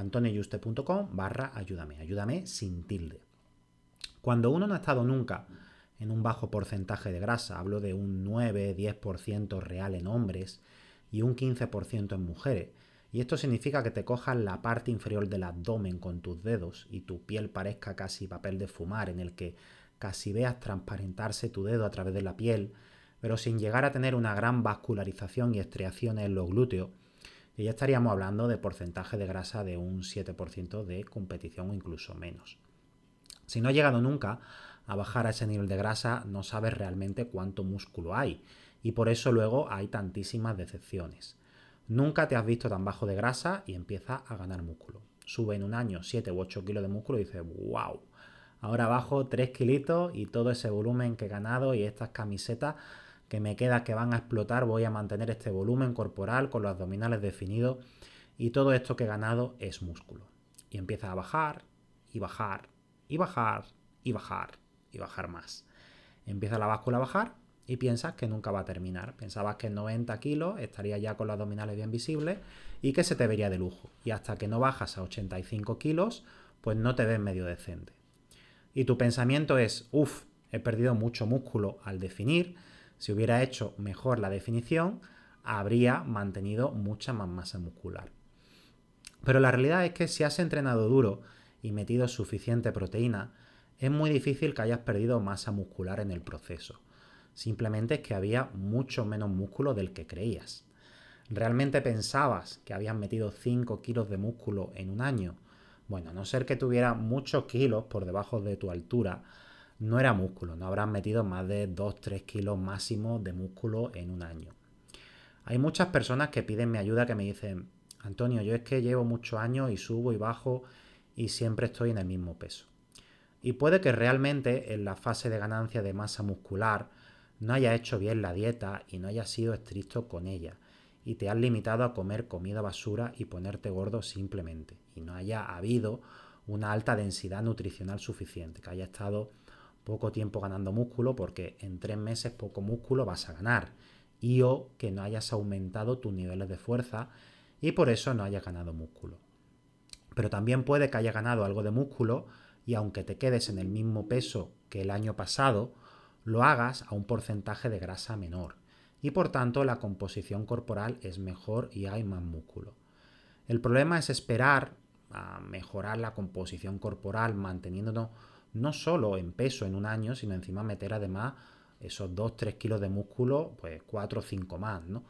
antonioyuste.com barra ayúdame, ayúdame sin tilde. Cuando uno no ha estado nunca en un bajo porcentaje de grasa, hablo de un 9-10% real en hombres y un 15% en mujeres, y esto significa que te cojas la parte inferior del abdomen con tus dedos y tu piel parezca casi papel de fumar en el que casi veas transparentarse tu dedo a través de la piel, pero sin llegar a tener una gran vascularización y estriaciones en los glúteos, y ya estaríamos hablando de porcentaje de grasa de un 7% de competición o incluso menos. Si no ha llegado nunca a bajar a ese nivel de grasa, no sabes realmente cuánto músculo hay y por eso luego hay tantísimas decepciones. Nunca te has visto tan bajo de grasa y empiezas a ganar músculo. Sube en un año 7 u 8 kilos de músculo y dices, wow, ahora bajo 3 kilitos y todo ese volumen que he ganado y estas camisetas que me queda que van a explotar, voy a mantener este volumen corporal con los abdominales definidos y todo esto que he ganado es músculo. Y empieza a bajar y bajar y bajar y bajar y bajar más. Empieza la báscula a bajar y piensas que nunca va a terminar. Pensabas que en 90 kilos estaría ya con los abdominales bien visibles y que se te vería de lujo. Y hasta que no bajas a 85 kilos, pues no te ves medio decente. Y tu pensamiento es, uff, he perdido mucho músculo al definir, si hubiera hecho mejor la definición, habría mantenido mucha más masa muscular. Pero la realidad es que si has entrenado duro y metido suficiente proteína, es muy difícil que hayas perdido masa muscular en el proceso. Simplemente es que había mucho menos músculo del que creías. ¿Realmente pensabas que habías metido 5 kilos de músculo en un año? Bueno, a no ser que tuviera muchos kilos por debajo de tu altura, no era músculo, no habrán metido más de 2-3 kilos máximo de músculo en un año. Hay muchas personas que piden mi ayuda que me dicen, Antonio, yo es que llevo muchos años y subo y bajo y siempre estoy en el mismo peso. Y puede que realmente en la fase de ganancia de masa muscular no haya hecho bien la dieta y no haya sido estricto con ella y te has limitado a comer comida basura y ponerte gordo simplemente y no haya habido una alta densidad nutricional suficiente, que haya estado poco tiempo ganando músculo porque en tres meses poco músculo vas a ganar y o que no hayas aumentado tus niveles de fuerza y por eso no hayas ganado músculo. Pero también puede que haya ganado algo de músculo y aunque te quedes en el mismo peso que el año pasado, lo hagas a un porcentaje de grasa menor y por tanto la composición corporal es mejor y hay más músculo. El problema es esperar a mejorar la composición corporal manteniéndonos no solo en peso en un año, sino encima meter además esos 2-3 kilos de músculo, pues 4 o 5 más, ¿no?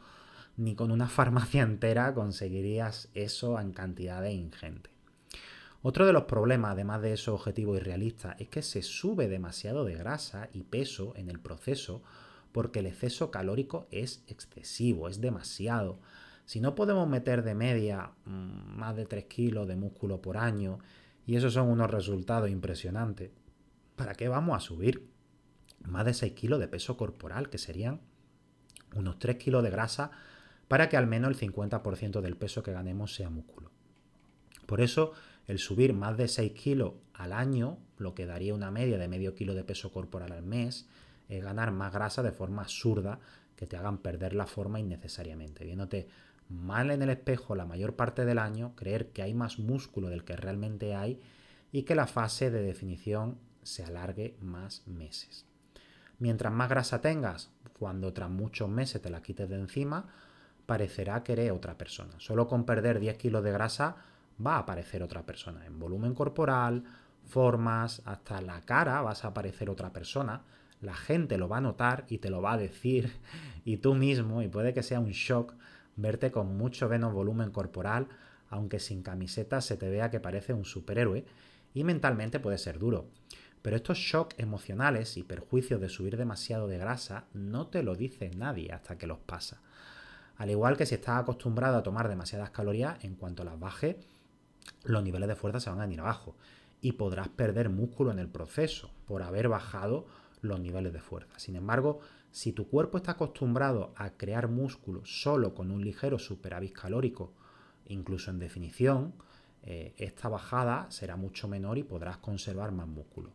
Ni con una farmacia entera conseguirías eso en cantidades ingentes. Otro de los problemas, además de esos objetivos irrealistas, es que se sube demasiado de grasa y peso en el proceso porque el exceso calórico es excesivo, es demasiado. Si no podemos meter de media mm, más de 3 kilos de músculo por año y esos son unos resultados impresionantes. ¿Para qué vamos a subir más de 6 kilos de peso corporal, que serían unos 3 kilos de grasa, para que al menos el 50% del peso que ganemos sea músculo? Por eso, el subir más de 6 kilos al año, lo que daría una media de medio kilo de peso corporal al mes, es ganar más grasa de forma absurda que te hagan perder la forma innecesariamente, viéndote mal en el espejo la mayor parte del año, creer que hay más músculo del que realmente hay y que la fase de definición se alargue más meses. Mientras más grasa tengas, cuando tras muchos meses te la quites de encima, parecerá que eres otra persona. Solo con perder 10 kilos de grasa va a aparecer otra persona. En volumen corporal, formas, hasta la cara vas a aparecer otra persona. La gente lo va a notar y te lo va a decir y tú mismo, y puede que sea un shock verte con mucho menos volumen corporal, aunque sin camiseta se te vea que parece un superhéroe, y mentalmente puede ser duro. Pero estos shocks emocionales y perjuicios de subir demasiado de grasa no te lo dice nadie hasta que los pasa. Al igual que si estás acostumbrado a tomar demasiadas calorías, en cuanto las bajes, los niveles de fuerza se van a ir abajo y podrás perder músculo en el proceso por haber bajado los niveles de fuerza. Sin embargo, si tu cuerpo está acostumbrado a crear músculo solo con un ligero superávit calórico, incluso en definición, eh, esta bajada será mucho menor y podrás conservar más músculo.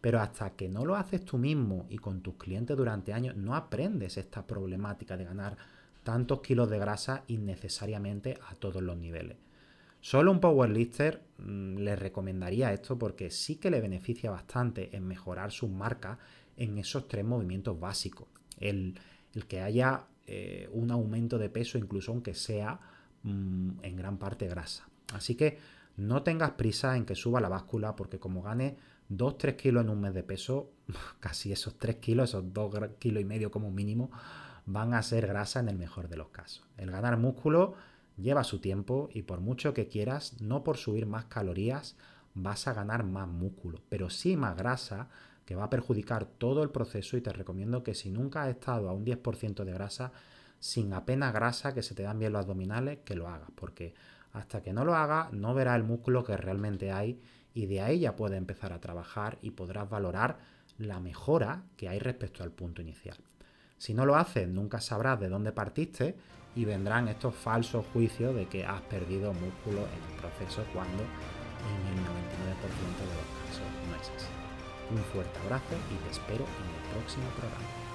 Pero hasta que no lo haces tú mismo y con tus clientes durante años, no aprendes esta problemática de ganar tantos kilos de grasa innecesariamente a todos los niveles. Solo un powerlifter mm, le recomendaría esto porque sí que le beneficia bastante en mejorar sus marcas en esos tres movimientos básicos. El, que haya eh, un aumento de peso, incluso aunque sea mm, en gran parte grasa. Así que no tengas prisa en que suba la báscula porque como gane 2-3 kilos en un mes de peso, casi esos 3 kilos, esos 2 kilos y medio como mínimo, van a ser grasa en el mejor de los casos. El ganar músculo lleva su tiempo y por mucho que quieras, no por subir más calorías vas a ganar más músculo, pero sí más grasa que va a perjudicar todo el proceso y te recomiendo que si nunca has estado a un 10% de grasa, sin apenas grasa, que se te dan bien los abdominales, que lo hagas, porque hasta que no lo hagas no verás el músculo que realmente hay y de ahí ya puedes empezar a trabajar y podrás valorar la mejora que hay respecto al punto inicial. Si no lo haces, nunca sabrás de dónde partiste y vendrán estos falsos juicios de que has perdido músculo en el proceso cuando en el 99% de los casos no es así. Un fuerte abrazo y te espero en el próximo programa.